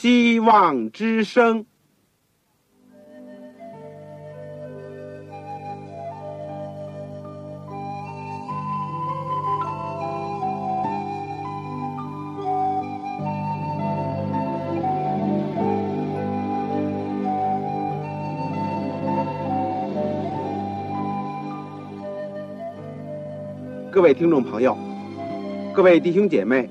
希望之声。各位听众朋友，各位弟兄姐妹，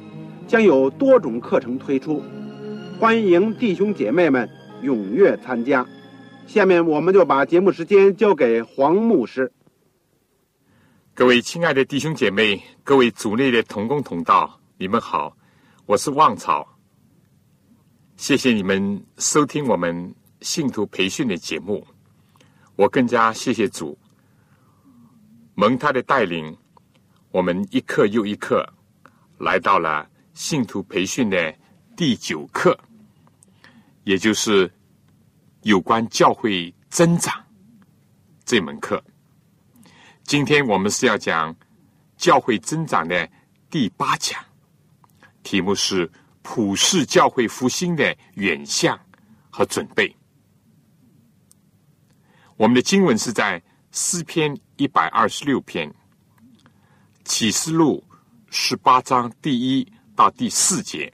将有多种课程推出，欢迎弟兄姐妹们踊跃参加。下面我们就把节目时间交给黄牧师。各位亲爱的弟兄姐妹，各位组内的同工同道，你们好，我是旺草。谢谢你们收听我们信徒培训的节目，我更加谢谢主，蒙他的带领。我们一课又一课，来到了信徒培训的第九课，也就是有关教会增长这门课。今天我们是要讲教会增长的第八讲，题目是普世教会复兴的远向和准备。我们的经文是在诗篇一百二十六篇。启示录十八章第一到第四节，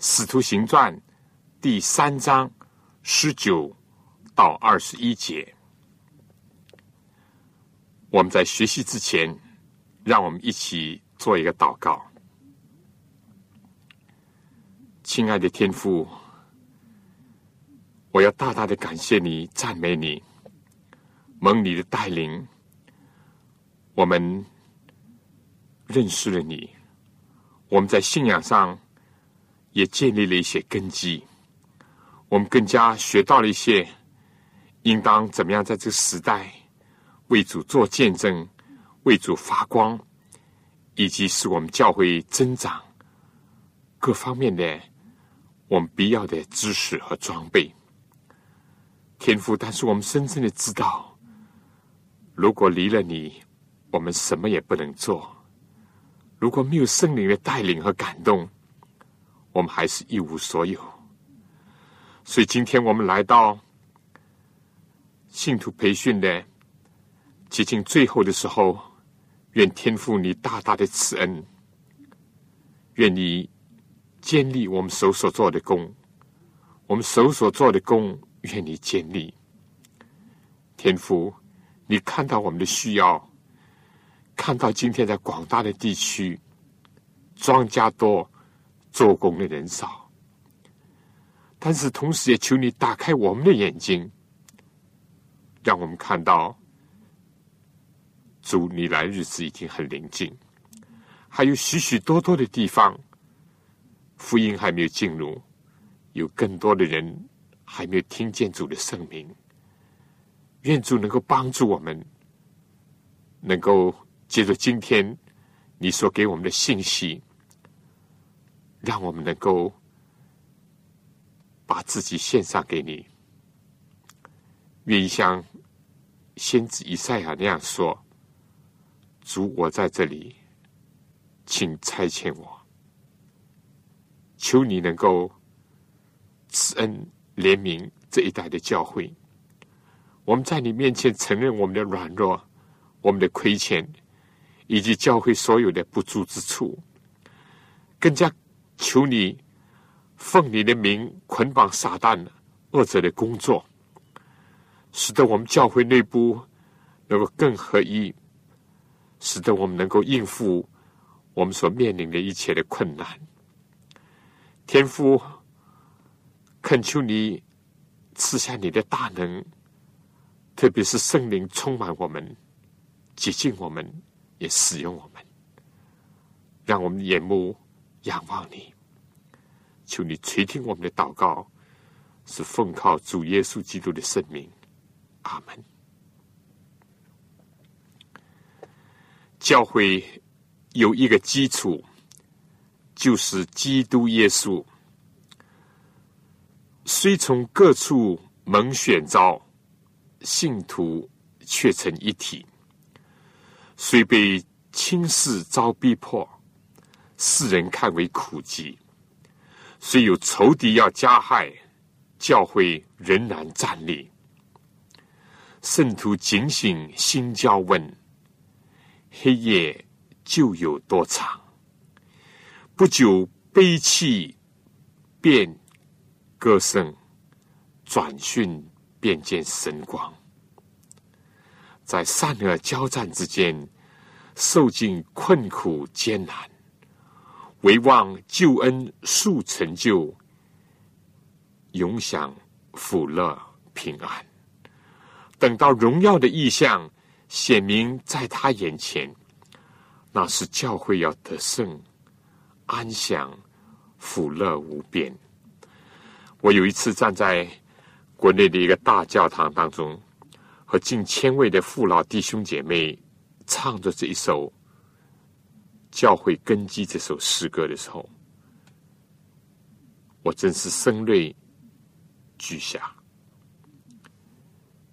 使徒行传第三章十九到二十一节。我们在学习之前，让我们一起做一个祷告。亲爱的天父，我要大大的感谢你，赞美你，蒙你的带领，我们。认识了你，我们在信仰上也建立了一些根基。我们更加学到了一些，应当怎么样在这个时代为主做见证、为主发光，以及使我们教会增长各方面的我们必要的知识和装备。天赋，但是我们深深的知道，如果离了你，我们什么也不能做。如果没有圣灵的带领和感动，我们还是一无所有。所以今天我们来到信徒培训的接近最后的时候，愿天父你大大的慈恩，愿你建立我们手所做的功，我们手所做的功，愿你建立。天父，你看到我们的需要。看到今天在广大的地区，庄稼多，做工的人少，但是同时也求你打开我们的眼睛，让我们看到主你来日子已经很临近，还有许许多多的地方福音还没有进入，有更多的人还没有听见主的圣名，愿主能够帮助我们，能够。借着今天你所给我们的信息，让我们能够把自己献上给你，愿意像先知以赛亚那样说：“主，我在这里，请差遣我。求你能够慈恩怜悯这一代的教会。我们在你面前承认我们的软弱，我们的亏欠。”以及教会所有的不足之处，更加求你奉你的名捆绑撒旦恶者的工作，使得我们教会内部能够更合一，使得我们能够应付我们所面临的一切的困难。天父，恳求你赐下你的大能，特别是圣灵充满我们，洁净我们。也使用我们，让我们的眼目仰望你，求你垂听我们的祷告，是奉靠主耶稣基督的圣名，阿门。教会有一个基础，就是基督耶稣。虽从各处蒙选召，信徒却成一体；虽被轻视遭逼迫，世人看为苦疾；虽有仇敌要加害，教会仍然站立。圣徒警醒，心焦问。黑夜就有多长？不久悲泣便歌声，转瞬便见神光。在善恶交战之间，受尽困苦艰难，唯望救恩速成就，永享福乐平安。等到荣耀的意象。显明在他眼前，那是教会要得胜、安享、福乐无边。我有一次站在国内的一个大教堂当中，和近千位的父老弟兄姐妹唱着这一首《教会根基》这首诗歌的时候，我真是声泪俱下。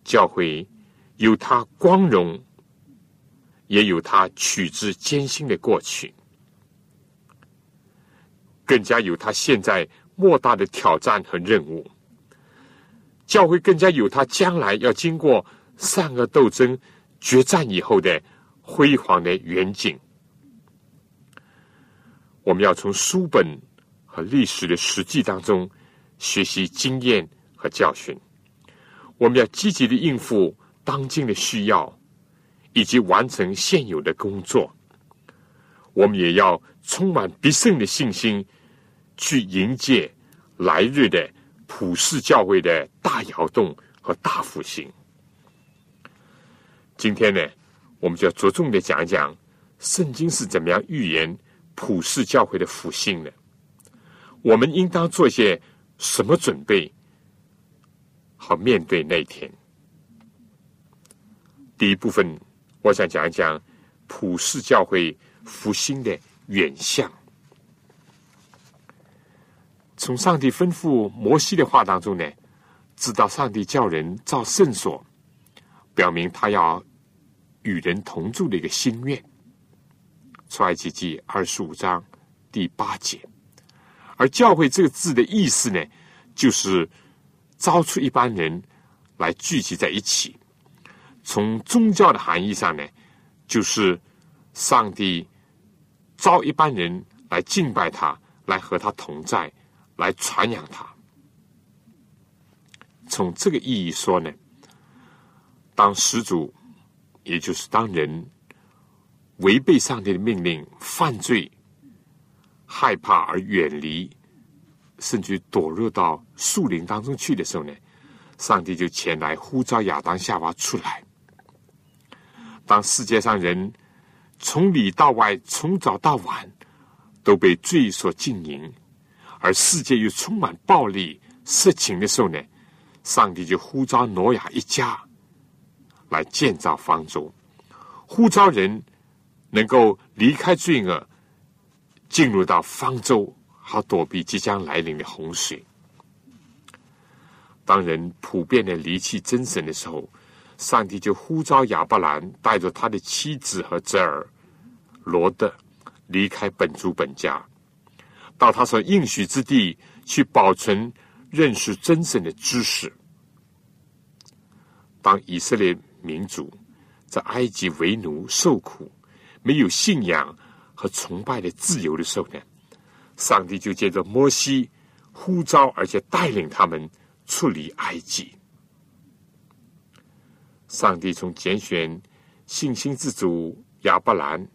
教会。有他光荣，也有他取之艰辛的过去，更加有他现在莫大的挑战和任务。教会更加有他将来要经过善恶斗争决战以后的辉煌的远景。我们要从书本和历史的实际当中学习经验和教训。我们要积极的应付。当今的需要，以及完成现有的工作，我们也要充满必胜的信心，去迎接来日的普世教会的大摇动和大复兴。今天呢，我们就要着重的讲一讲圣经是怎么样预言普世教会的复兴的。我们应当做些什么准备，好面对那一天？第一部分，我想讲一讲普世教会复兴的远向。从上帝吩咐摩西的话当中呢，知道上帝叫人造圣所，表明他要与人同住的一个心愿。出埃及记二十五章第八节，而教会这个字的意思呢，就是招出一般人来聚集在一起。从宗教的含义上呢，就是上帝招一般人来敬拜他，来和他同在，来传扬他。从这个意义说呢，当始祖，也就是当人违背上帝的命令、犯罪、害怕而远离，甚至躲入到树林当中去的时候呢，上帝就前来呼召亚当、夏娃出来。当世界上人从里到外、从早到晚都被罪所禁淫，而世界又充满暴力、色情的时候呢，上帝就呼召挪亚一家来建造方舟，呼召人能够离开罪恶，进入到方舟，好躲避即将来临的洪水。当人普遍的离弃真神的时候。上帝就呼召亚伯兰带着他的妻子和侄儿罗德离开本族本家，到他所应许之地去保存认识真神的知识。当以色列民族在埃及为奴受苦，没有信仰和崇拜的自由的时候呢，上帝就借着摩西呼召，而且带领他们出离埃及。上帝从拣选信心之主亚伯兰，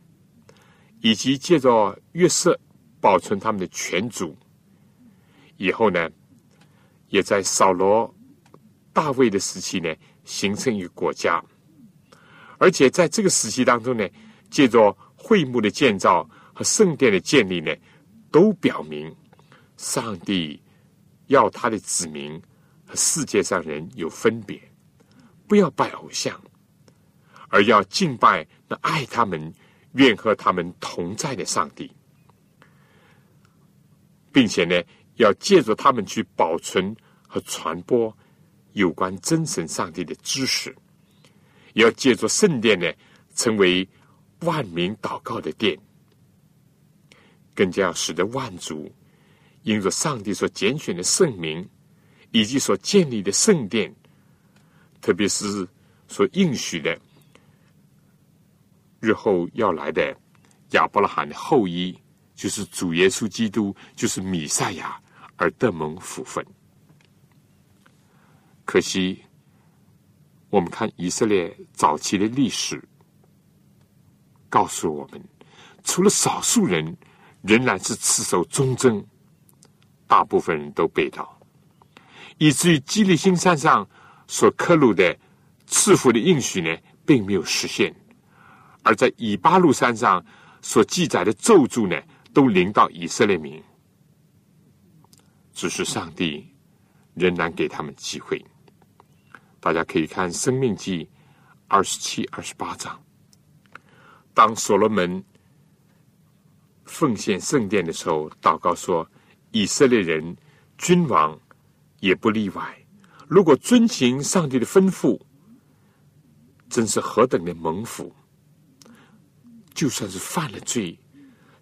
以及借着约瑟保存他们的全族，以后呢，也在扫罗、大卫的时期呢，形成一个国家。而且在这个时期当中呢，借着会幕的建造和圣殿的建立呢，都表明上帝要他的子民和世界上人有分别，不要拜偶像，而要敬拜那爱他们、愿和他们同在的上帝，并且呢，要借助他们去保存和传播有关真神上帝的知识，要借助圣殿呢，成为万民祷告的殿。更加要使得万族因着上帝所拣选的圣名，以及所建立的圣殿，特别是所应许的日后要来的亚伯拉罕的后裔，就是主耶稣基督，就是弥赛亚，而得蒙福分。可惜，我们看以色列早期的历史，告诉我们，除了少数人。仍然是持守忠贞，大部分人都被盗，以至于基利新山上所刻录的赐福的应许呢，并没有实现；而在以巴路山上所记载的咒诅呢，都临到以色列民。只是上帝仍然给他们机会。大家可以看《生命记》二十七、二十八章，当所罗门。奉献圣殿的时候，祷告说：“以色列人君王也不例外。如果遵行上帝的吩咐，真是何等的蒙福！就算是犯了罪，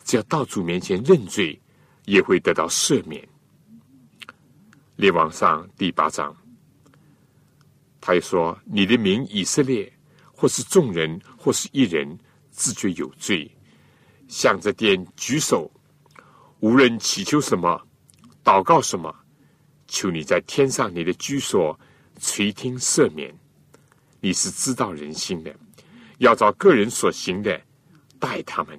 只要到主面前认罪，也会得到赦免。”列王上第八章，他又说：“你的名以色列，或是众人，或是一人，自觉有罪。”向着殿举手，无论祈求什么，祷告什么，求你在天上你的居所垂听赦免。你是知道人心的，要照个人所行的待他们。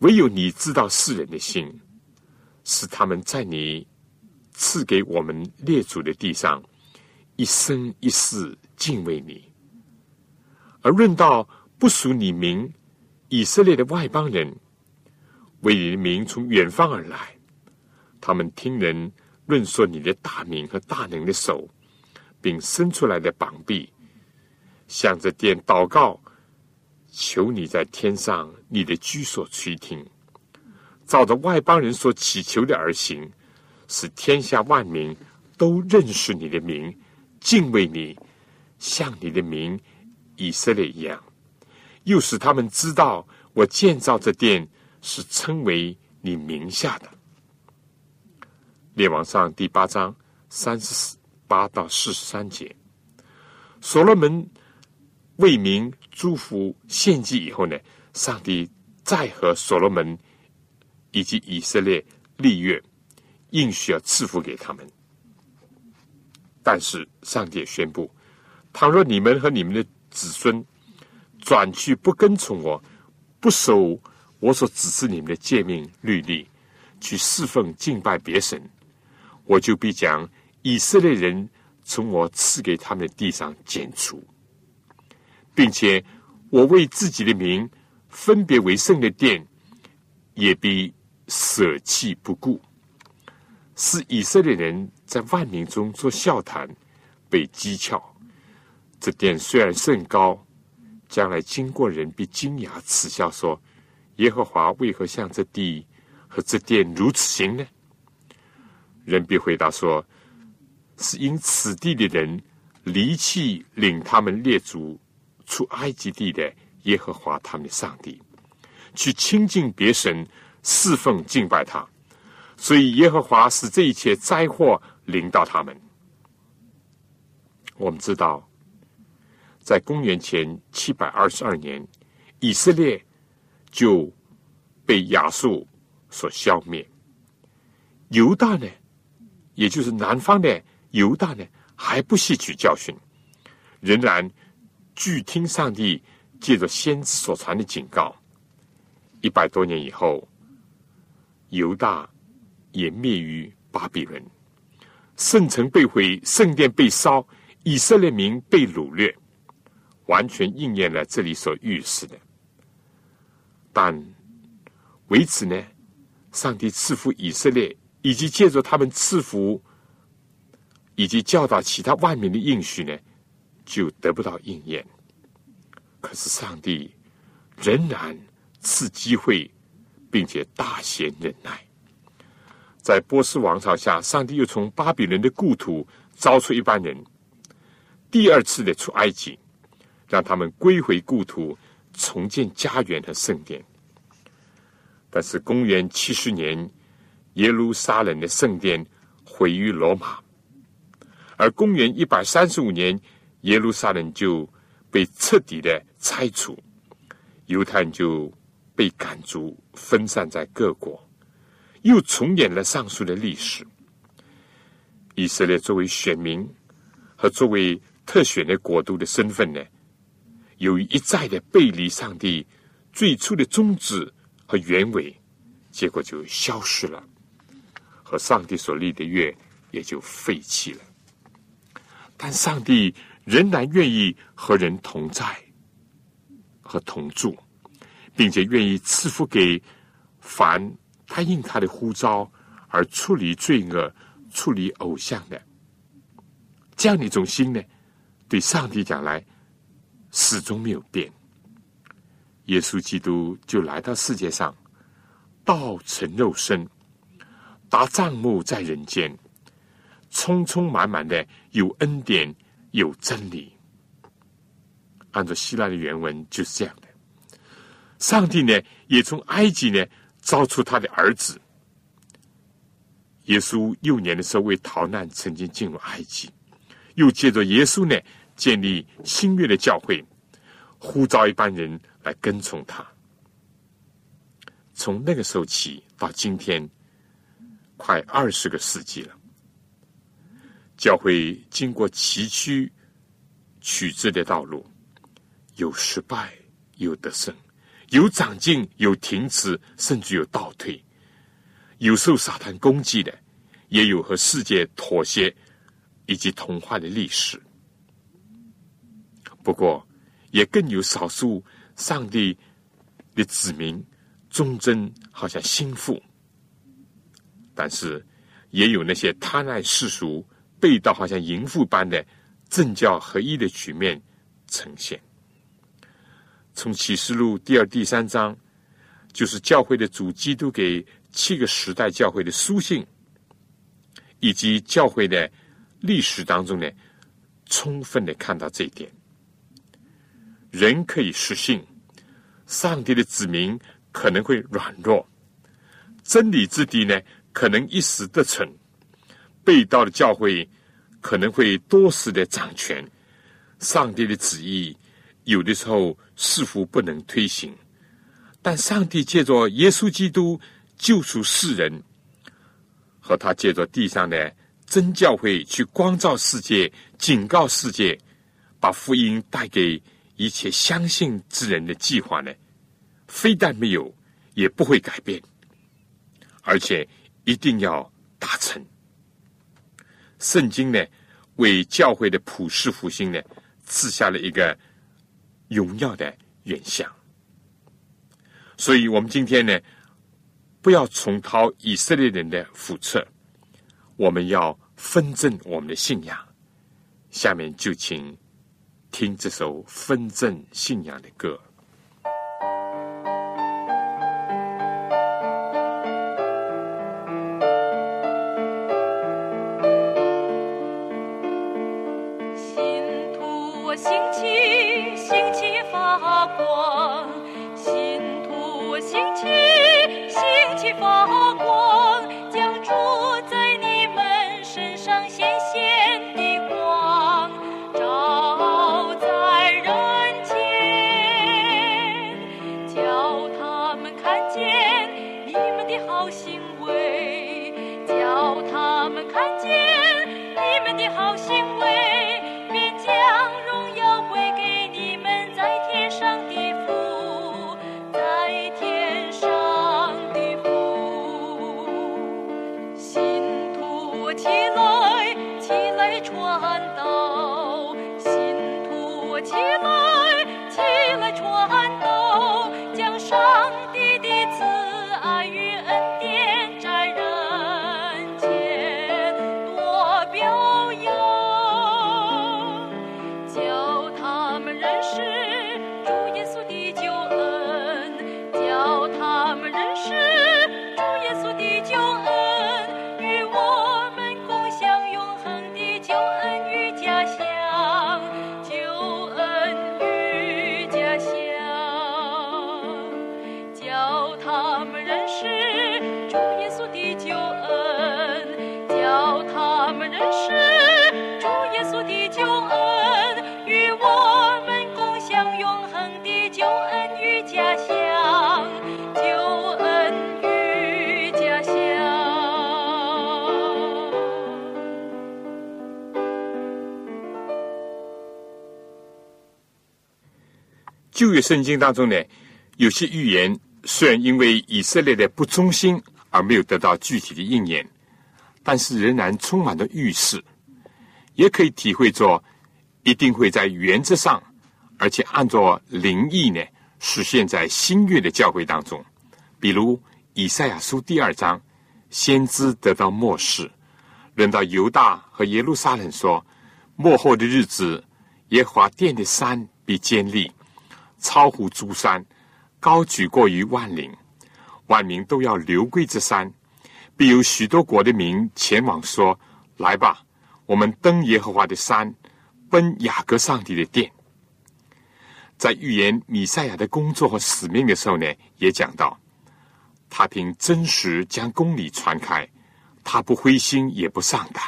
唯有你知道世人的心，使他们在你赐给我们列祖的地上一生一世敬畏你。而论到不属你名。以色列的外邦人为你的名从远方而来，他们听人论说你的大名和大能的手，并伸出来的膀臂，向着殿祷告，求你在天上你的居所垂听，照着外邦人所祈求的而行，使天下万民都认识你的名，敬畏你，像你的名以色列一样。又使他们知道，我建造这殿是称为你名下的。列王上第八章三十八到四十三节，所罗门为民祝福献祭以后呢，上帝再和所罗门以及以色列立约，应许要赐福给他们。但是上帝宣布，倘若你们和你们的子孙，转去不跟从我，不守我所指示你们的诫命律例，去侍奉敬拜别神，我就必将以色列人从我赐给他们的地上剪除，并且我为自己的名分别为圣的殿，也必舍弃不顾，使以色列人在万民中做笑谈，被讥诮。这殿虽然甚高。将来经过人必惊讶耻笑说：“耶和华为何向这地和这殿如此行呢？”人必回答说：“是因此地的人离弃领他们列祖出埃及地的耶和华他们的上帝，去亲近别神，侍奉敬拜他，所以耶和华使这一切灾祸临到他们。”我们知道。在公元前七百二十二年，以色列就被亚述所消灭。犹大呢，也就是南方的犹大呢，还不吸取教训，仍然拒听上帝借着先知所传的警告。一百多年以后，犹大也灭于巴比伦，圣城被毁，圣殿被烧，以色列民被掳掠。完全应验了这里所预示的，但为此呢，上帝赐福以色列以及借着他们赐福，以及教导其他万民的应许呢，就得不到应验。可是上帝仍然赐机会，并且大显忍耐。在波斯王朝下，上帝又从巴比伦的故土招出一班人，第二次的出埃及，让他们归回故土，重建家园和圣殿。但是公元七十年，耶路撒冷的圣殿毁于罗马，而公元一百三十五年，耶路撒冷就被彻底的拆除，犹太人就被赶逐，分散在各国。又重演了上述的历史。以色列作为选民和作为特选的国度的身份呢，由于一再的背离上帝最初的宗旨和原委，结果就消失了，和上帝所立的约也就废弃了。但上帝仍然愿意和人同在和同住，并且愿意赐福给凡。他应他的呼召而处理罪恶、处理偶像的这样的一种心呢，对上帝讲来始终没有变。耶稣基督就来到世界上，道成肉身，搭帐幕在人间，充充满满的有恩典有真理。按照希腊的原文就是这样的。上帝呢，也从埃及呢。招出他的儿子耶稣幼年的时候为逃难，曾经进入埃及，又借着耶稣呢建立新约的教会，呼召一般人来跟从他。从那个时候起到今天，快二十个世纪了，教会经过崎岖曲折的道路，有失败，有得胜。有长进，有停止，甚至有倒退；有受撒旦攻击的，也有和世界妥协以及同化的历史。不过，也更有少数上帝的子民忠贞，好像心腹；但是，也有那些贪爱世俗、背道好像淫妇般的政教合一的局面呈现。从启示录第二、第三章，就是教会的主基督给七个时代教会的书信，以及教会的历史当中呢，充分的看到这一点。人可以失信，上帝的子民可能会软弱，真理之敌呢可能一时得逞，被盗的教会可能会多时的掌权，上帝的旨意。有的时候似乎不能推行，但上帝借着耶稣基督救赎世人，和他借着地上的真教会去光照世界、警告世界，把福音带给一切相信之人的计划呢，非但没有，也不会改变，而且一定要达成。圣经呢，为教会的普世复兴呢，赐下了一个。荣耀的远向，所以我们今天呢，不要重蹈以色列人的覆辙，我们要分正我们的信仰。下面就请听这首分正信仰的歌。圣经当中呢，有些预言虽然因为以色列的不忠心而没有得到具体的应验，但是仍然充满了预示，也可以体会作一定会在原则上，而且按照灵意呢实现在新约的教会当中。比如以赛亚书第二章，先知得到末世，轮到犹大和耶路撒冷说，末后的日子，耶和华殿的山必坚立。超乎诸山，高举过于万岭，万民都要流归这山，必有许多国的民前往说：“来吧，我们登耶和华的山，奔雅各上帝的殿。”在预言米赛亚的工作和使命的时候呢，也讲到，他凭真实将公理传开，他不灰心也不丧胆，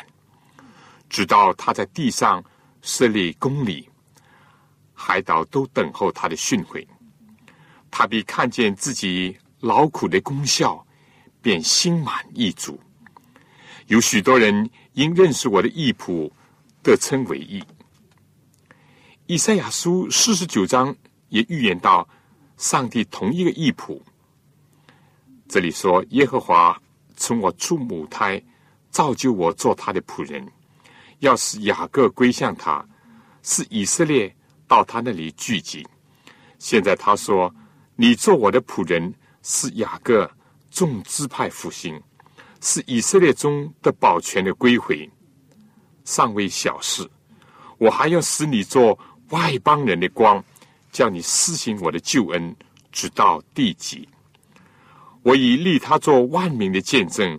直到他在地上设立公理。海岛都等候他的训诲，他必看见自己劳苦的功效，便心满意足。有许多人因认识我的义仆，得称为义。以赛亚书四十九章也预言到上帝同一个义仆。这里说：“耶和华从我出母胎，造就我做他的仆人，要使雅各归向他，是以色列。”到他那里聚集。现在他说：“你做我的仆人，是雅各众支派复兴，是以色列中的保全的归回，尚未小事。我还要使你做外邦人的光，叫你施行我的救恩，直到地极。我已立他做万民的见证，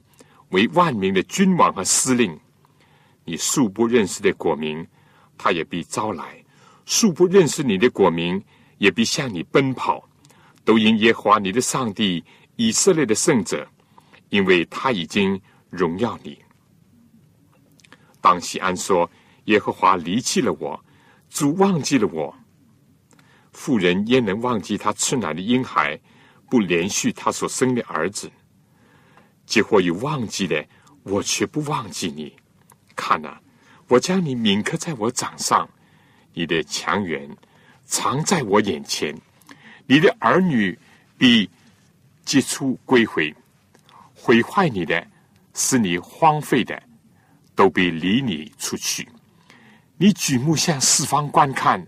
为万民的君王和司令。你素不认识的国民，他也必招来。”素不认识你的国民，也必向你奔跑，都因耶和华你的上帝以色列的圣者，因为他已经荣耀你。当西安说：“耶和华离弃了我，主忘记了我。”妇人焉能忘记他吃奶的婴孩，不连续他所生的儿子？结果已忘记的，我却不忘记你。看呐，我将你铭刻在我掌上。你的强援藏在我眼前，你的儿女必结出归回，毁坏你的，使你荒废的，都必离你出去。你举目向四方观看，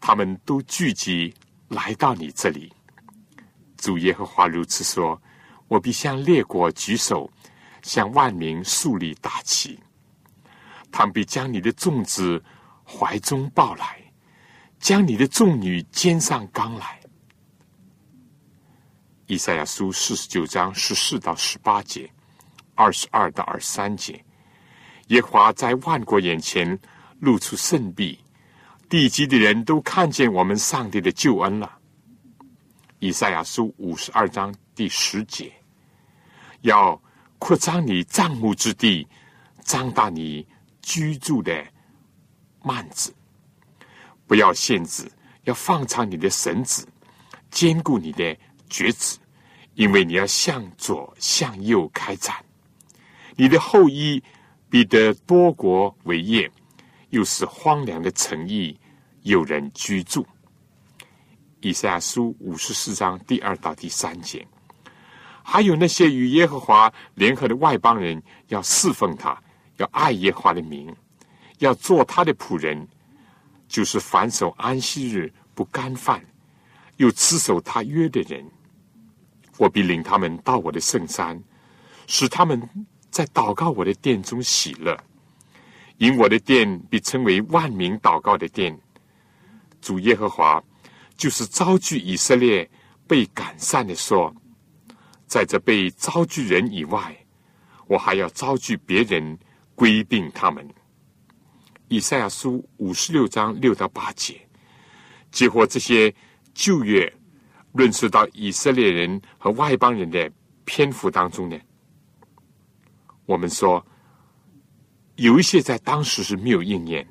他们都聚集来到你这里。主耶和华如此说：我必向列国举手，向万民树立大旗，他们必将你的种子。怀中抱来，将你的众女肩上刚来。以赛亚书四十九章十四到十八节，二十二到二十三节，耶华在万国眼前露出圣臂，地极的人都看见我们上帝的救恩了。以赛亚书五十二章第十节，要扩张你帐幕之地，张大你居住的。慢子，不要限制，要放长你的绳子，坚固你的橛子，因为你要向左向右开展。你的后裔必得多国为业，又是荒凉的城邑，有人居住。以赛亚书五十四章第二到第三节，还有那些与耶和华联合的外邦人，要侍奉他，要爱耶和华的名。要做他的仆人，就是反守安息日不干饭，又持守他约的人。我必领他们到我的圣山，使他们在祷告我的殿中喜乐。因我的殿必称为万民祷告的殿。主耶和华就是招聚以色列被赶散的说，在这被招聚人以外，我还要招聚别人归并他们。以赛亚书五十六章六到八节，结合这些旧约论述到以色列人和外邦人的篇幅当中呢，我们说有一些在当时是没有应验，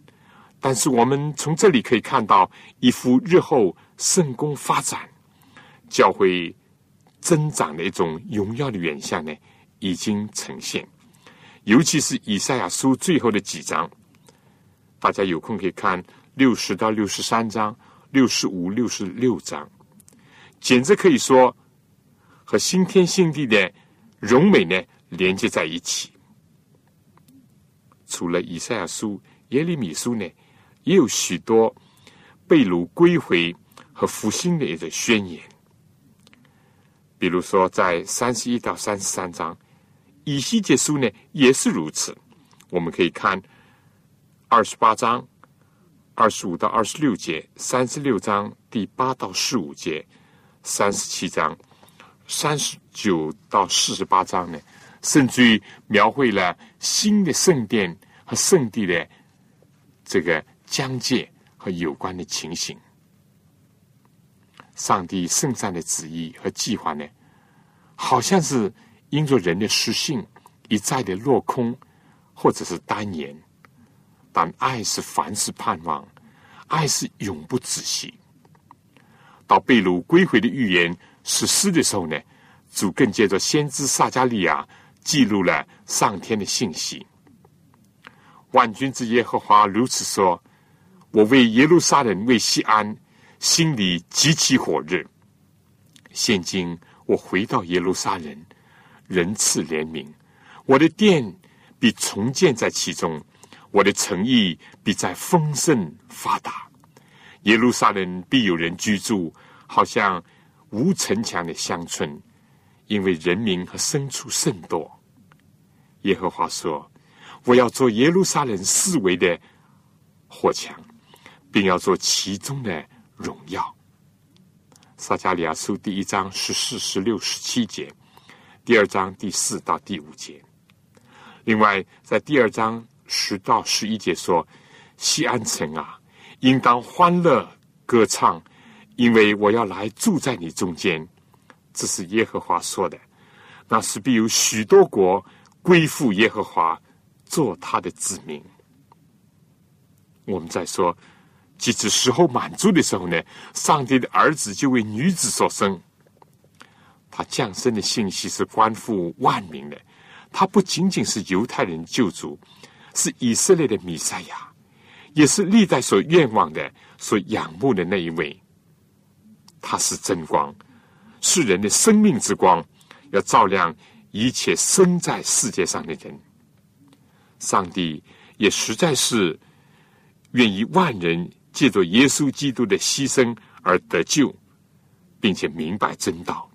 但是我们从这里可以看到一幅日后圣功发展、教会增长的一种荣耀的远象呢，已经呈现。尤其是以赛亚书最后的几章，大家有空可以看六十到六十三章、六十五、六十六章，简直可以说和新天新地的荣美呢连接在一起。除了以赛亚书、耶利米书呢，也有许多被掳归回和复兴的一个宣言。比如说，在三十一到三十三章。以西结书呢也是如此，我们可以看二十八章二十五到二十六节，三十六章第八到十五节，三十七章三十九到四十八章呢，甚至于描绘了新的圣殿和圣地的这个疆界和有关的情形。上帝圣善的旨意和计划呢，好像是。因着人的失信，一再的落空，或者是单言，但爱是凡事盼望，爱是永不止息。到被掳归回的预言实施的时候呢，主更借着先知撒加利亚记录了上天的信息。万军之耶和华如此说：“我为耶路撒冷为西安，心里极其火热。现今我回到耶路撒冷。”仁赐怜悯，我的殿必重建在其中，我的诚意必在丰盛发达。耶路撒冷必有人居住，好像无城墙的乡村，因为人民和牲畜甚多。耶和华说：“我要做耶路撒冷四围的火墙，并要做其中的荣耀。”撒加利亚书第一章十四、十六、十七节。第二章第四到第五节，另外在第二章十到十一节说：“西安城啊，应当欢乐歌唱，因为我要来住在你中间。”这是耶和华说的。那是必有许多国归附耶和华，做他的子民。我们在说，即使时候满足的时候呢，上帝的儿子就为女子所生。他降生的信息是关乎万民的，他不仅仅是犹太人救主，是以色列的弥赛亚，也是历代所愿望的、所仰慕的那一位。他是真光，是人的生命之光，要照亮一切生在世界上的人。上帝也实在是愿意万人借着耶稣基督的牺牲而得救，并且明白真道。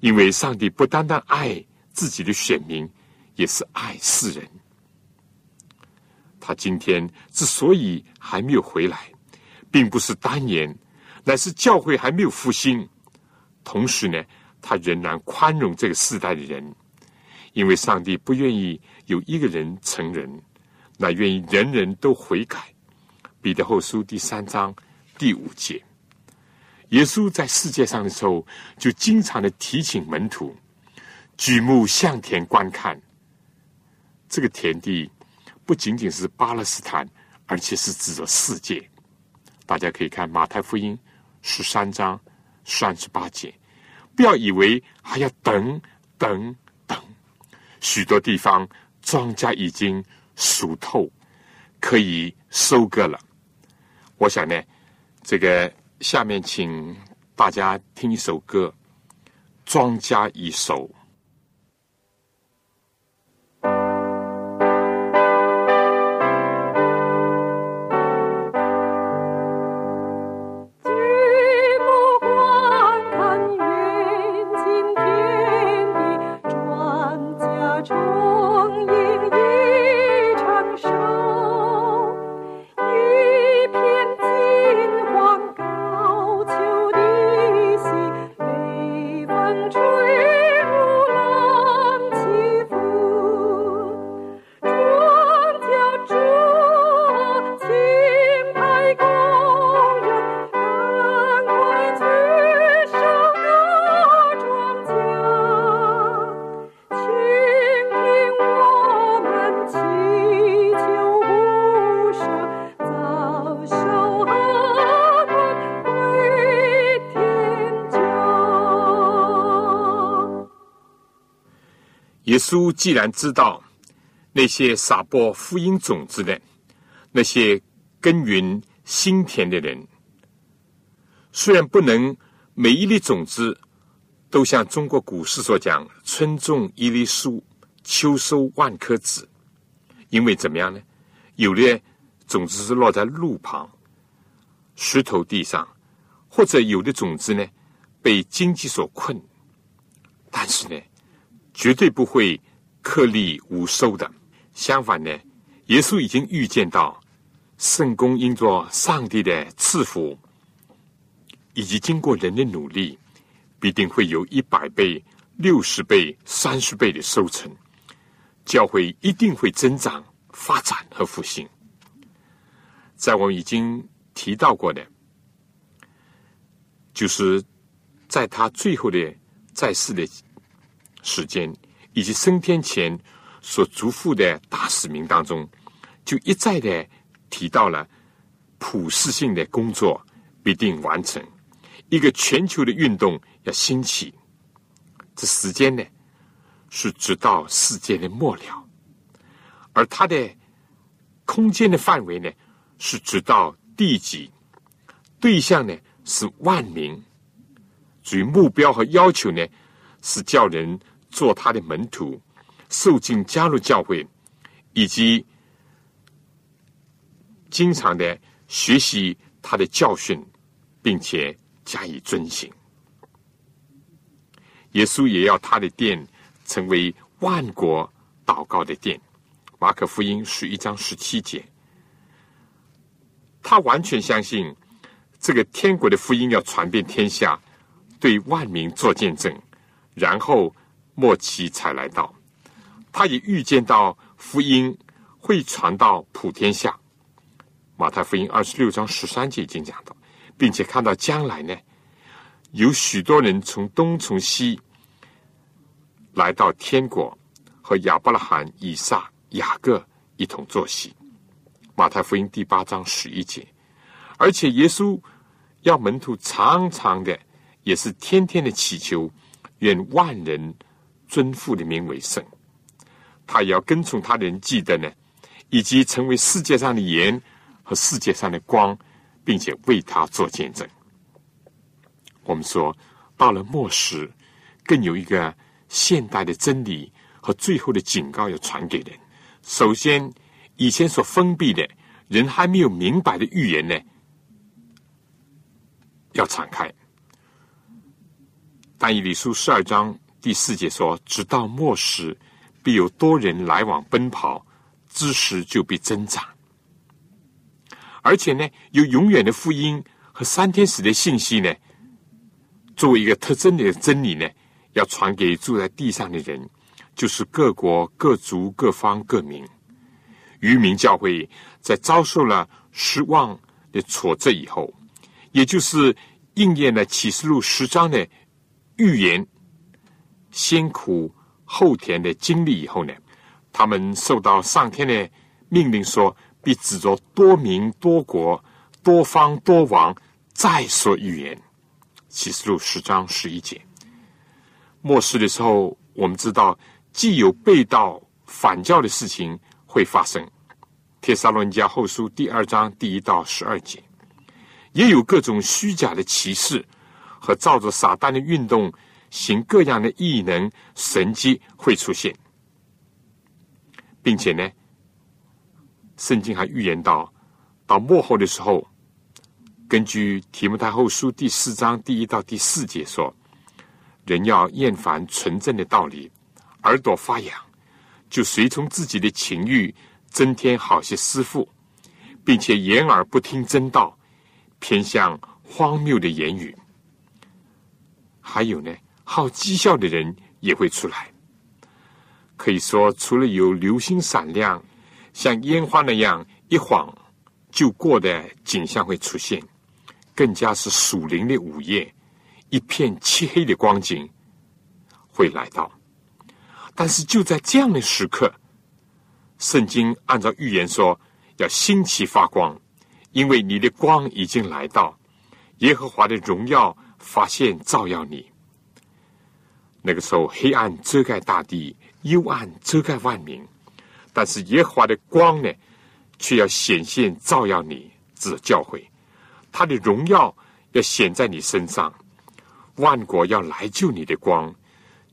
因为上帝不单单爱自己的选民，也是爱世人。他今天之所以还没有回来，并不是单言，乃是教会还没有复兴。同时呢，他仍然宽容这个世代的人，因为上帝不愿意有一个人成人，那愿意人人都悔改。彼得后书第三章第五节。耶稣在世界上的时候，就经常的提醒门徒举目向田观看。这个田地不仅仅是巴勒斯坦，而且是指着世界。大家可以看马太福音十三章三十八节。不要以为还要等等等，许多地方庄稼已经熟透，可以收割了。我想呢，这个。下面请大家听一首歌，《庄稼已熟》。稣既然知道那些撒播福音种子的、那些耕耘心田的人，虽然不能每一粒种子都像中国古诗所讲“春种一粒粟，秋收万颗子”，因为怎么样呢？有的种子是落在路旁、石头地上，或者有的种子呢被经济所困，但是呢，绝对不会颗粒无收的。相反呢，耶稣已经预见到圣公因着上帝的赐福，以及经过人的努力，必定会有一百倍、六十倍、三十倍的收成。教会一定会增长、发展和复兴。在我们已经提到过的，就是在他最后的在世的时间，以及升天前所嘱咐的大使命当中，就一再的提到了普世性的工作必定完成，一个全球的运动要兴起。这时间呢，是直到世界的末了，而它的空间的范围呢，是直到地极，对象呢是万民，至于目标和要求呢，是叫人做他的门徒，受尽加入教会，以及经常的学习他的教训，并且加以遵行。耶稣也要他的殿成为万国祷告的殿。马可福音十一章十七节，他完全相信这个天国的福音要传遍天下，对万民做见证，然后末期才来到。他也预见到福音会传到普天下。马太福音二十六章十三节已经讲到，并且看到将来呢，有许多人从东从西来到天国，和亚伯拉罕、以撒、雅各一同坐席。马太福音第八章十一节，而且耶稣要门徒常常的，也是天天的祈求，愿万人尊父的名为圣。他也要跟从他的人记得呢，以及成为世界上的盐和世界上的光，并且为他做见证。我们说，到了末时，更有一个现代的真理和最后的警告要传给人。首先，以前所封闭的人还没有明白的预言呢，要敞开。但以理书十二章第四节说：“直到末时，必有多人来往奔跑，知识就必增长。”而且呢，有永远的福音和三天使的信息呢，作为一个特征的真理呢，要传给住在地上的人，就是各国、各族、各方、各民。渔民教会在遭受了失望的挫折以后，也就是应验了启示录十章的预言，先苦后甜的经历以后呢，他们受到上天的命令说。必指着多民、多国、多方、多王再说预言。启示录十章十一节。末世的时候，我们知道既有背道反教的事情会发生，《帖撒罗尼迦后书》第二章第一到十二节，也有各种虚假的歧视和照着撒旦的运动行各样的异能神迹会出现，并且呢。圣经还预言到，到末后的时候，根据提摩太后书第四章第一到第四节说，人要厌烦纯正的道理，耳朵发痒，就随从自己的情欲，增添好些师傅，并且掩耳不听真道，偏向荒谬的言语。还有呢，好讥笑的人也会出来。可以说，除了有流星闪亮。像烟花那样一晃就过的景象会出现，更加是属灵的午夜，一片漆黑的光景会来到。但是就在这样的时刻，圣经按照预言说要兴起发光，因为你的光已经来到，耶和华的荣耀发现照耀你。那个时候，黑暗遮盖大地，幽暗遮盖万民，但是耶和华的光呢，却要显现照耀你，指教会，他的荣耀要显在你身上，万国要来救你的光，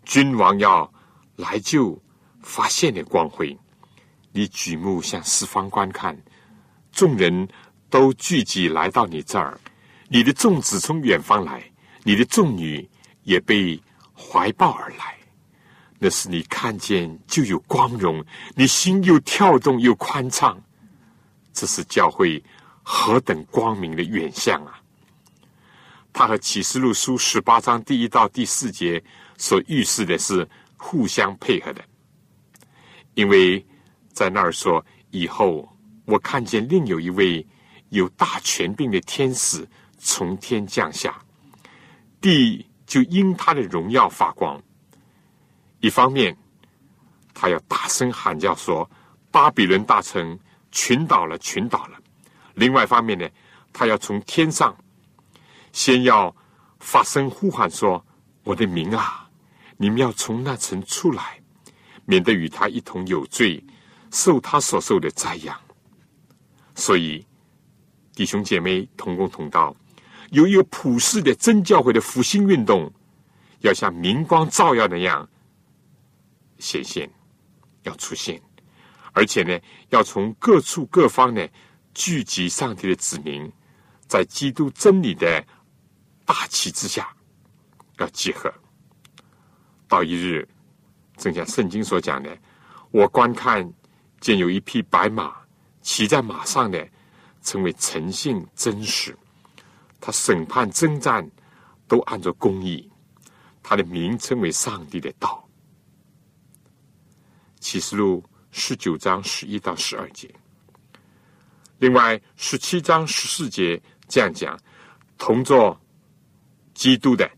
君王要来救发现的光辉。你举目向四方观看，众人都聚集来到你这儿，你的众子从远方来，你的众女也被怀抱而来。那是你看见就有光荣，你心又跳动又宽敞。这是教会何等光明的远相啊！他和启示录书十八章第一到第四节所预示的是互相配合的，因为在那儿说以后，我看见另有一位有大权柄的天使从天降下，地就因他的荣耀发光。一方面，他要大声喊叫说：“巴比伦大城群倒了，群倒了。”另外一方面呢，他要从天上先要发声呼喊说：“我的名啊，你们要从那城出来，免得与他一同有罪，受他所受的灾殃。”所以，弟兄姐妹同工同道，有一个普世的真教会的复兴运动，要像明光照耀那样。显现要出现，而且呢，要从各处各方呢聚集上帝的子民，在基督真理的大旗之下要集合。到一日，正像圣经所讲的，我观看见有一匹白马骑在马上的，成为诚信真实，他审判征战都按照公义，他的名称为上帝的道。启示录十九章十一到十二节，另外十七章十四节这样讲：同作基督的，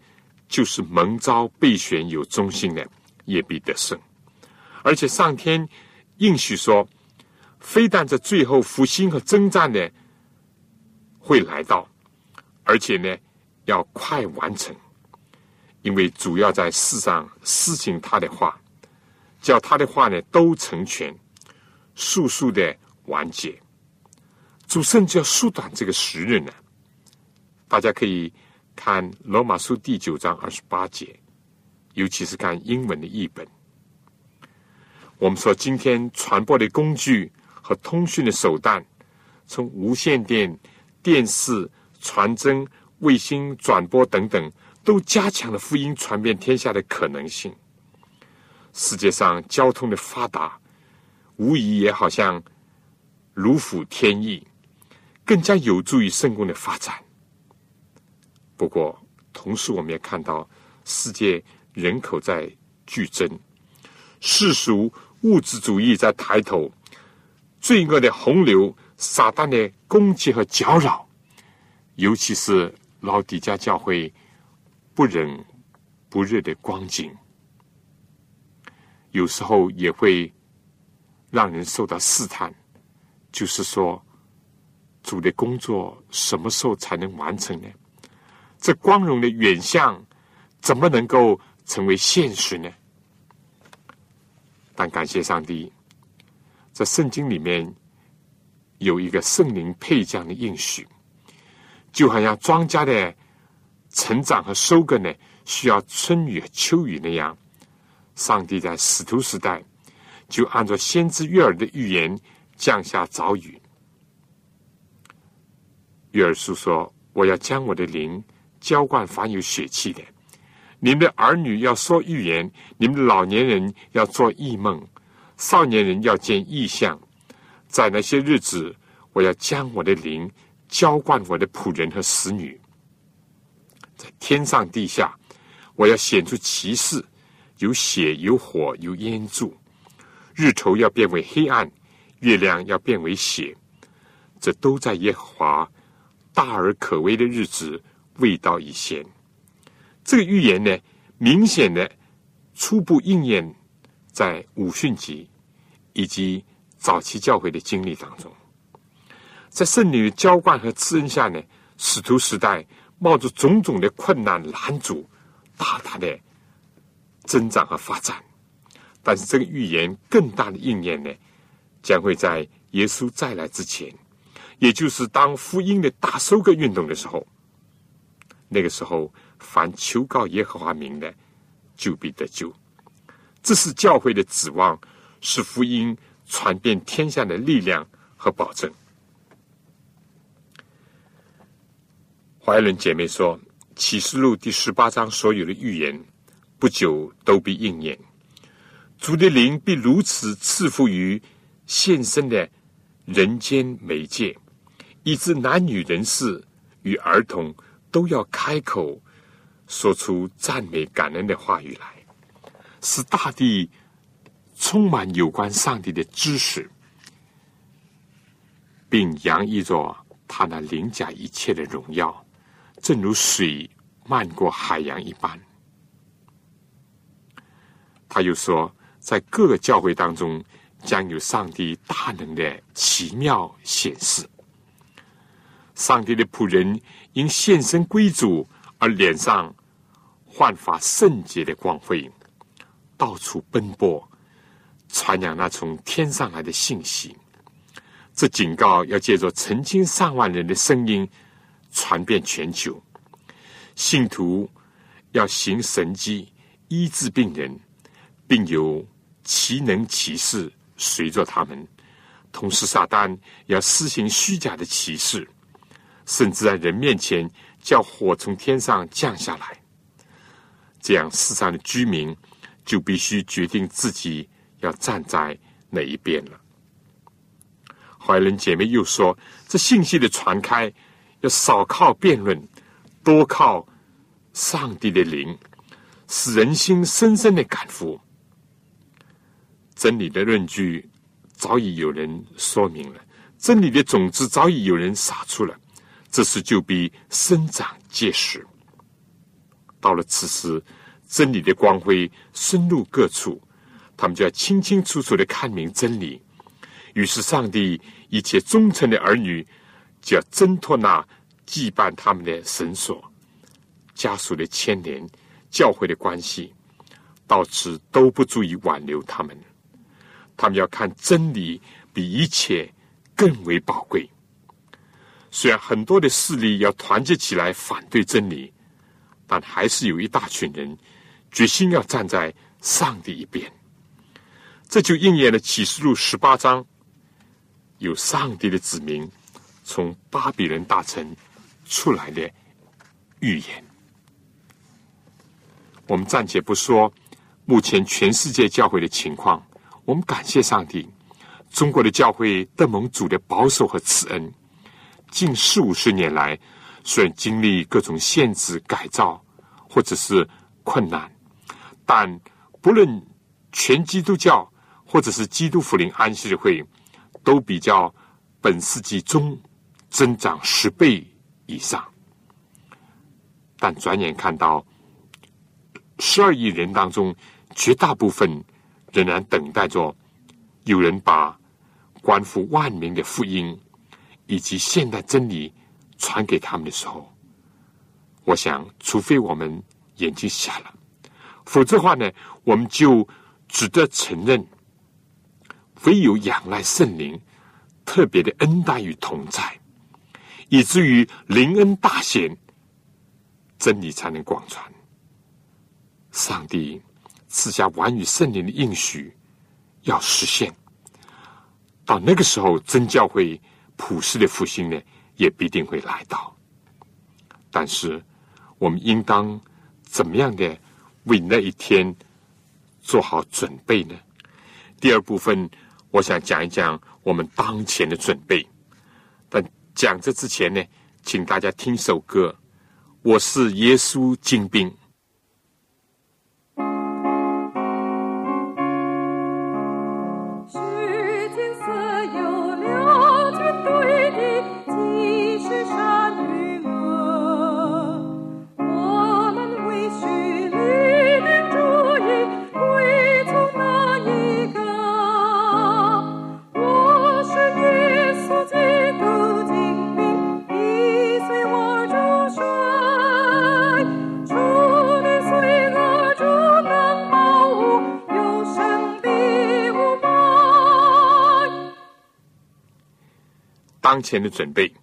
就是蒙召备选有忠心的，也必得胜。而且上天应许说，非但在最后复兴和征战的会来到，而且呢要快完成，因为主要在世上施行他的话。叫他的话呢都成全，速速的完结。主甚至要缩短这个时日呢。大家可以看罗马书第九章二十八节，尤其是看英文的译本。我们说今天传播的工具和通讯的手段，从无线电、电视、传真、卫星转播等等，都加强了福音传遍天下的可能性。世界上交通的发达，无疑也好像如虎添翼，更加有助于圣公的发展。不过，同时我们也看到世界人口在剧增，世俗物质主义在抬头，罪恶的洪流、撒旦的攻击和搅扰，尤其是老底家教会不冷不热的光景。有时候也会让人受到试探，就是说，主的工作什么时候才能完成呢？这光荣的远向怎么能够成为现实呢？但感谢上帝，在圣经里面有一个圣灵配将的应许，就好像庄稼的成长和收割呢，需要春雨和秋雨那样。上帝在使徒时代就按照先知约尔的预言降下早雨。约尔书说：“我要将我的灵浇灌凡有血气的，你们的儿女要说预言，你们的老年人要做异梦，少年人要见异象。在那些日子，我要将我的灵浇灌我的仆人和使女，在天上地下，我要显出奇事。”有血，有火，有烟柱，日头要变为黑暗，月亮要变为血，这都在耶和华大而可畏的日子未到以前。这个预言呢，明显的初步应验在五训集以及早期教会的经历当中。在圣女的浇灌和滋润下呢，使徒时代冒着种种的困难拦阻，大大的。增长和发展，但是这个预言更大的应验呢，将会在耶稣再来之前，也就是当福音的大收割运动的时候。那个时候，凡求告耶和华名的，就必得救。这是教会的指望，是福音传遍天下的力量和保证。怀伦姐妹说，《启示录》第十八章所有的预言，不久都必应验。主的灵必如此赐福于现身的人间媒介，以致男女人士与儿童都要开口说出赞美感恩的话语来，使大地充满有关上帝的知识，并洋溢着他那凌驾一切的荣耀。正如水漫过海洋一般，他又说，在各个教会当中，将有上帝大能的奇妙显示。上帝的仆人因献身归主而脸上焕发圣洁的光辉，到处奔波，传扬那从天上来的信息。这警告要借着成千上万人的声音。传遍全球，信徒要行神迹医治病人，并有奇能奇事随着他们。同时，撒旦要施行虚假的启示，甚至在人面前叫火从天上降下来。这样，世上的居民就必须决定自己要站在哪一边了。怀仁姐妹又说：“这信息的传开。”要少靠辩论，多靠上帝的灵，使人心深深的感服。真理的论据早已有人说明了，真理的种子早已有人撒出了，这时就必生长结实。到了此时，真理的光辉深入各处，他们就要清清楚楚的看明真理。于是，上帝一切忠诚的儿女。就要挣脱那羁绊他们的绳索，家属的牵连，教会的关系，到此都不足以挽留他们。他们要看真理比一切更为宝贵。虽然很多的势力要团结起来反对真理，但还是有一大群人决心要站在上帝一边。这就应验了启示录十八章，有上帝的子民。从巴比伦大臣出来的预言，我们暂且不说目前全世界教会的情况。我们感谢上帝，中国的教会得蒙主的保守和慈恩。近四五十年来，虽然经历各种限制、改造或者是困难，但不论全基督教或者是基督福临安息日会，都比较本世纪中。增长十倍以上，但转眼看到十二亿人当中，绝大部分仍然等待着有人把关乎万民的福音以及现代真理传给他们的时候，我想，除非我们眼睛瞎了，否则的话呢，我们就只得承认，唯有仰赖圣灵特别的恩待与同在。以至于灵恩大显，真理才能广传。上帝赐下完与圣灵的应许要实现，到那个时候，真教会普世的复兴呢，也必定会来到。但是，我们应当怎么样的为那一天做好准备呢？第二部分，我想讲一讲我们当前的准备。讲这之前呢，请大家听首歌。我是耶稣精兵。当前的准备。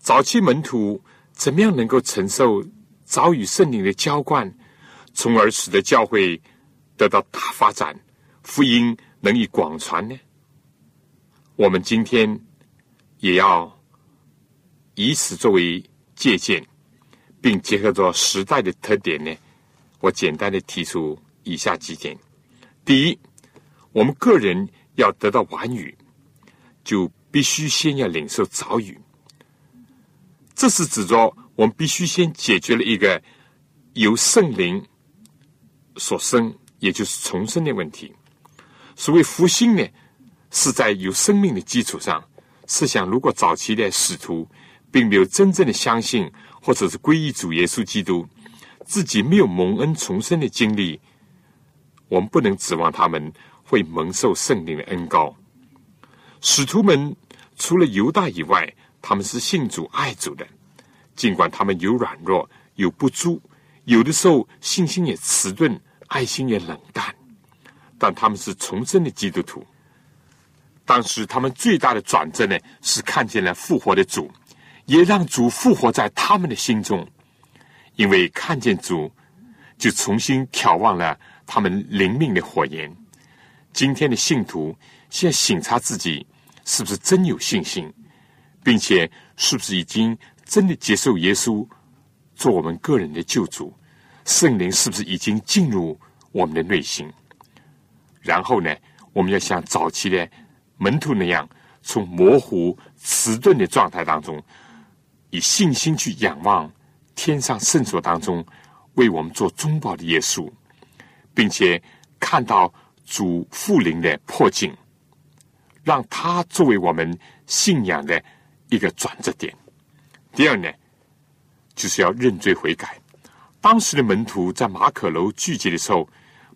早期门徒怎么样能够承受早与圣灵的浇灌，从而使得教会得到大发展，福音能以广传呢？我们今天也要以此作为借鉴，并结合着时代的特点呢。我简单的提出以下几点：第一，我们个人要得到完语，就必须先要领受早雨。这是指着我们必须先解决了一个由圣灵所生，也就是重生的问题。所谓复兴呢？是在有生命的基础上。试想，如果早期的使徒并没有真正的相信，或者是皈依主耶稣基督，自己没有蒙恩重生的经历，我们不能指望他们会蒙受圣灵的恩高。使徒们除了犹大以外，他们是信主爱主的，尽管他们有软弱、有不足，有的时候信心也迟钝，爱心也冷淡，但他们是重生的基督徒。当时他们最大的转折呢，是看见了复活的主，也让主复活在他们的心中。因为看见主，就重新眺望了他们灵命的火焰。今天的信徒先省察自己是不是真有信心，并且是不是已经真的接受耶稣做我们个人的救主，圣灵是不是已经进入我们的内心？然后呢，我们要像早期的。门徒那样，从模糊迟钝的状态当中，以信心去仰望天上圣所当中为我们做中保的耶稣，并且看到主复临的破境，让他作为我们信仰的一个转折点。第二呢，就是要认罪悔改。当时的门徒在马可楼聚集的时候，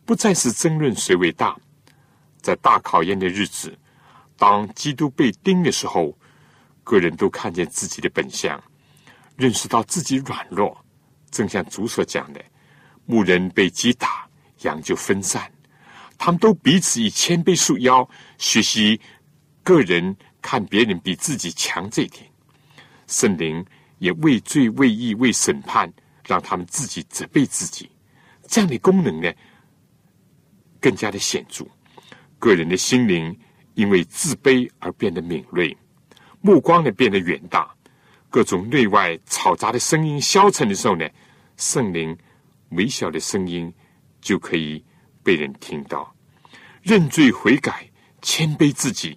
不再是争论谁为大，在大考验的日子。当基督被钉的时候，个人都看见自己的本相，认识到自己软弱。正像主所讲的，牧人被击打，羊就分散。他们都彼此以谦卑束腰，学习个人看别人比自己强这一点。圣灵也为罪、为义、为审判，让他们自己责备自己。这样的功能呢，更加的显著。个人的心灵。因为自卑而变得敏锐，目光呢变得远大，各种内外嘈杂的声音消沉的时候呢，圣灵微小的声音就可以被人听到。认罪悔改，谦卑自己，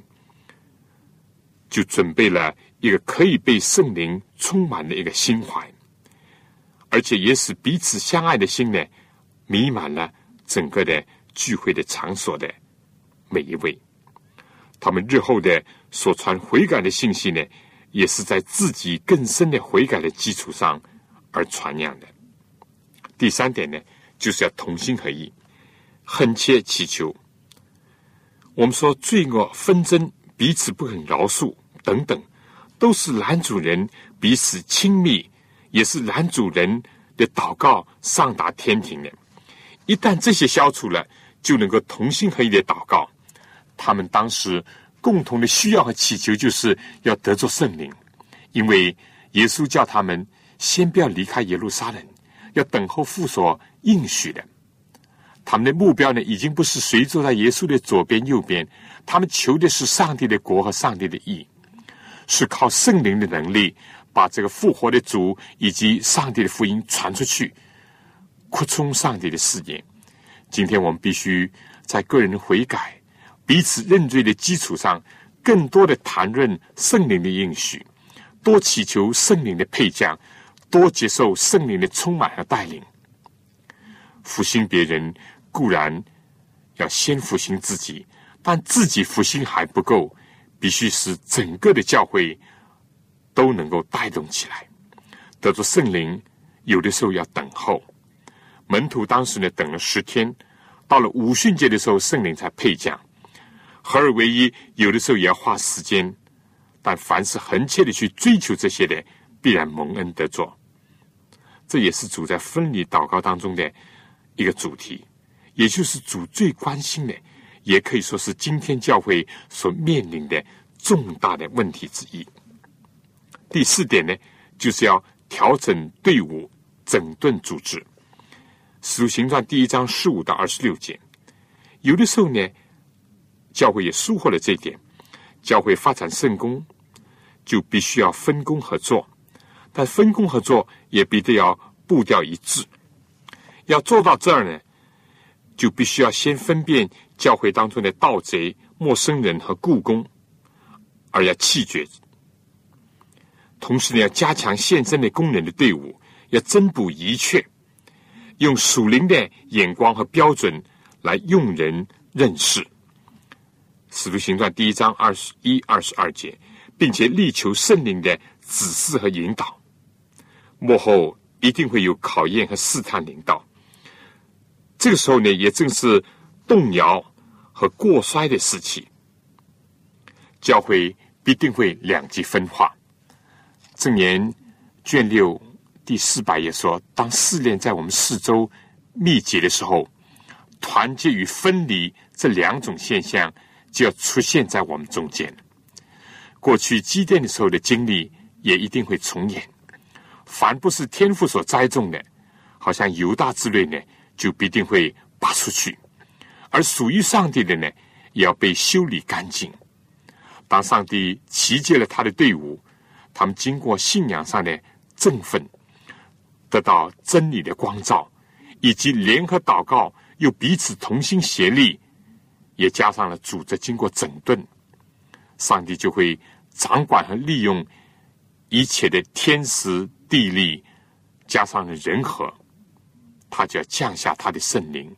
就准备了一个可以被圣灵充满的一个心怀，而且也使彼此相爱的心呢，弥满了整个的聚会的场所的每一位。他们日后的所传悔改的信息呢，也是在自己更深的悔改的基础上而传扬的。第三点呢，就是要同心合意，恳切祈求。我们说罪恶纷争、彼此不肯饶恕等等，都是男主人彼此亲密，也是男主人的祷告上达天庭的。一旦这些消除了，就能够同心合意的祷告。他们当时共同的需要和祈求，就是要得着圣灵，因为耶稣叫他们先不要离开耶路撒冷，要等候父所应许的。他们的目标呢，已经不是谁坐在耶稣的左边右边，他们求的是上帝的国和上帝的义，是靠圣灵的能力，把这个复活的主以及上帝的福音传出去，扩充上帝的视野。今天我们必须在个人悔改。彼此认罪的基础上，更多的谈论圣灵的应许，多祈求圣灵的配将，多接受圣灵的充满和带领。复兴别人固然要先复兴自己，但自己复兴还不够，必须使整个的教会都能够带动起来。得着圣灵，有的时候要等候。门徒当时呢，等了十天，到了五旬节的时候，圣灵才配将。合而为一，有的时候也要花时间，但凡是恒切的去追求这些的，必然蒙恩得做。这也是主在分离祷告当中的一个主题，也就是主最关心的，也可以说是今天教会所面临的重大的问题之一。第四点呢，就是要调整队伍、整顿组织。使徒行传第一章十五到二十六节，有的时候呢，教会也疏忽了这一点。教会发展圣功，就必须要分工合作，但分工合作也必得要步调一致。要做到这儿呢，就必须要先分辨教会当中的盗贼、陌生人和故宫，而要弃绝。同时呢，要加强现身的工人的队伍，要增补遗缺。用属灵的眼光和标准来用人认识，《使徒行传》第一章二十一、二十二节，并且力求圣灵的指示和引导。幕后一定会有考验和试探领导。这个时候呢，也正是动摇和过衰的时期，教会必定会两极分化。正言卷六。第四百页说：“当试炼在我们四周密集的时候，团结与分离这两种现象就要出现在我们中间。过去积淀的时候的经历也一定会重演。凡不是天赋所栽种的，好像犹大之类呢，就必定会拔出去；而属于上帝的呢，也要被修理干净。当上帝集结了他的队伍，他们经过信仰上的振奋。”得到真理的光照，以及联合祷告，又彼此同心协力，也加上了组织经过整顿，上帝就会掌管和利用一切的天时地利，加上了人和，他就要降下他的圣灵，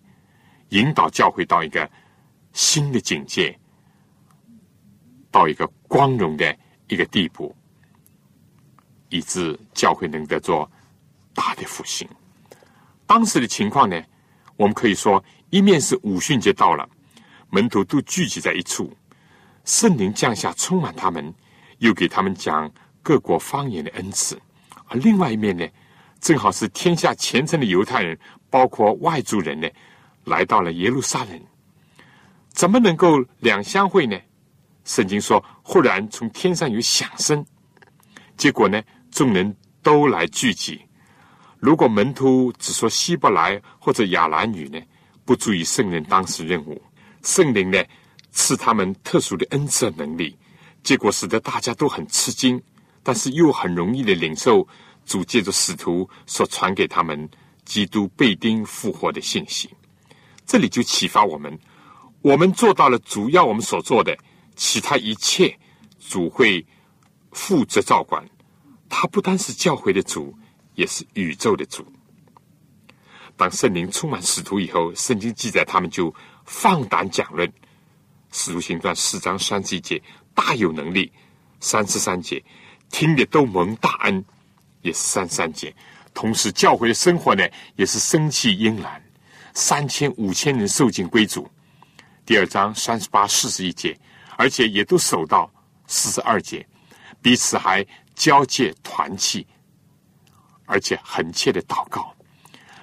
引导教会到一个新的境界，到一个光荣的一个地步，以致教会能得做。大的复兴，当时的情况呢？我们可以说，一面是五旬节到了，门徒都聚集在一处，圣灵降下充满他们，又给他们讲各国方言的恩赐；而另外一面呢，正好是天下虔诚的犹太人，包括外族人呢，来到了耶路撒冷，怎么能够两相会呢？圣经说，忽然从天上有响声，结果呢，众人都来聚集。如果门徒只说希伯来或者亚兰语呢，不足以胜任当时任务。圣灵呢赐他们特殊的恩赐能力，结果使得大家都很吃惊，但是又很容易的领受主借着使徒所传给他们基督被钉复活的信息。这里就启发我们：我们做到了主要我们所做的，其他一切主会负责照管。他不单是教会的主。也是宇宙的主。当圣灵充满使徒以后，圣经记载他们就放胆讲论。使徒行传四章三十一节，大有能力；三十三节，听的都蒙大恩，也是三三节。同时，教会的生活呢，也是生气英然，三千五千人受尽归主。第二章三十八四十一节，而且也都守到四十二节，彼此还交界团契。而且恳切的祷告，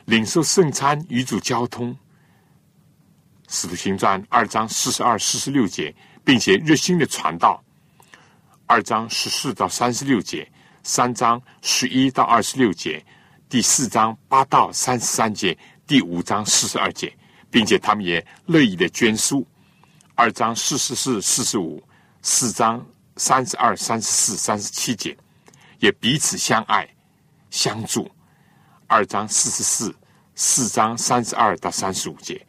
领受圣餐与主交通，《使徒行传》二章四十二、四十六节，并且热心的传道，二章十四到三十六节，三章十一到二十六节，第四章八到三十三节，第五章四十二节，并且他们也乐意的捐书，二章四十四、四十五，四章三十二、三十四、三十七节，也彼此相爱。相助，二章四十四，四章三十二到三十五节，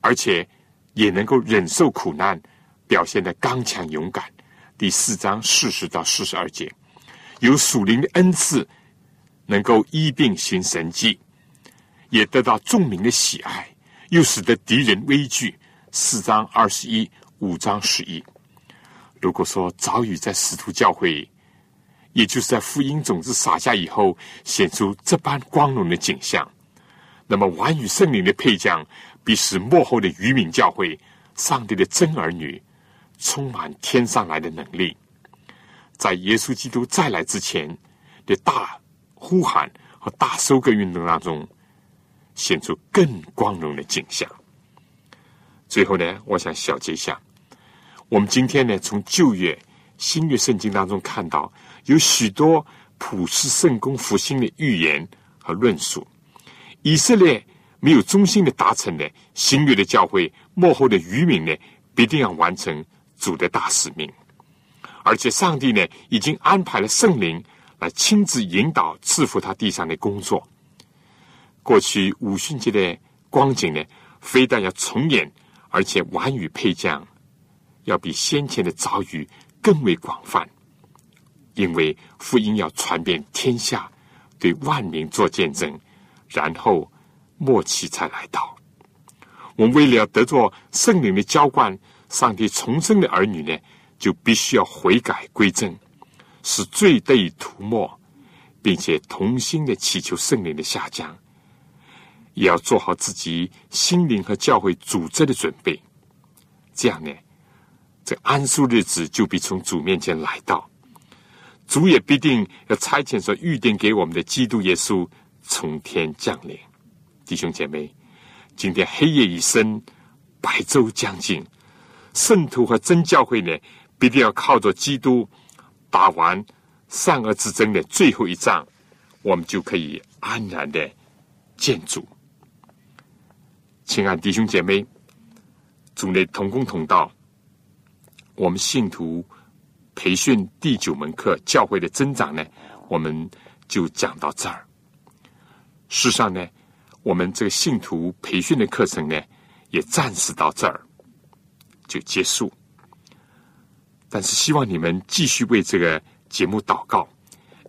而且也能够忍受苦难，表现的刚强勇敢。第四章四十到四十二节，有属灵的恩赐，能够医病行神迹，也得到众民的喜爱，又使得敌人畏惧。四章二十一，五章十一。如果说早已在使徒教会。也就是在福音种子撒下以后，显出这般光荣的景象。那么，完与圣灵的配将，必使幕后的渔民教会、上帝的真儿女，充满天上来的能力，在耶稣基督再来之前的大呼喊和大收割运动当中，显出更光荣的景象。最后呢，我想小结一下，我们今天呢，从旧约。新约圣经当中看到有许多普世圣公复兴的预言和论述。以色列没有忠心的达成呢，新约的教会幕后的渔民呢，必定要完成主的大使命。而且上帝呢，已经安排了圣灵来亲自引导赐福他地上的工作。过去五旬节的光景呢，非但要重演，而且晚雨配降，要比先前的遭遇更为广泛。因为福音要传遍天下，对万民做见证，然后末期才来到。我们为了要得着圣灵的浇灌，上帝重生的儿女呢，就必须要悔改归正，使罪得以涂抹，并且同心的祈求圣灵的下降。也要做好自己心灵和教会组织的准备，这样呢，这安舒日子就必从主面前来到，主也必定要差遣所预定给我们的基督耶稣从天降临。弟兄姐妹，今天黑夜已深，白昼将近，圣徒和真教会呢，必定要靠着基督打完善恶之争的最后一仗，我们就可以安然的见主。亲爱弟兄姐妹，组内同工同道，我们信徒培训第九门课教会的增长呢，我们就讲到这儿。事实上呢，我们这个信徒培训的课程呢，也暂时到这儿就结束。但是希望你们继续为这个节目祷告，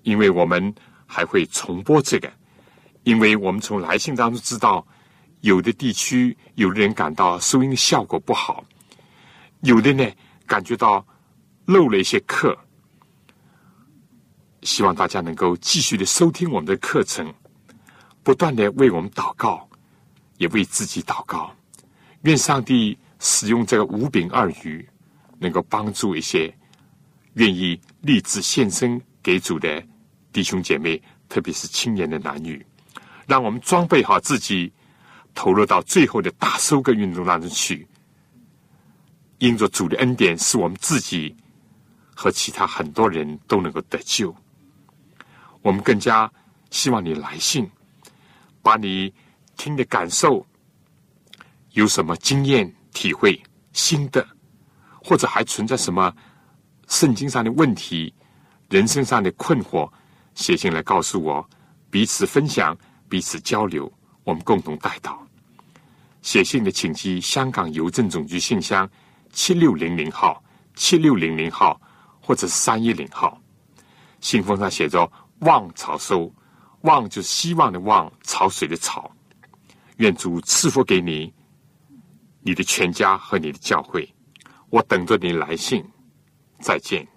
因为我们还会重播这个，因为我们从来信当中知道。有的地区，有的人感到收音效果不好，有的呢感觉到漏了一些课。希望大家能够继续的收听我们的课程，不断的为我们祷告，也为自己祷告。愿上帝使用这个五饼二鱼，能够帮助一些愿意立志献身给主的弟兄姐妹，特别是青年的男女，让我们装备好自己。投入到最后的大收割运动当中去，因着主的恩典，使我们自己和其他很多人都能够得救。我们更加希望你来信，把你听的感受，有什么经验、体会、心得，或者还存在什么圣经上的问题、人生上的困惑，写信来告诉我，彼此分享，彼此交流，我们共同带到。写信的请寄香港邮政总局信箱七六零零号、七六零零号或者是三一零号。信封上写着“望草收”，“望”就是希望的“望”，潮水的“潮”。愿主赐福给你、你的全家和你的教会。我等着你来信。再见。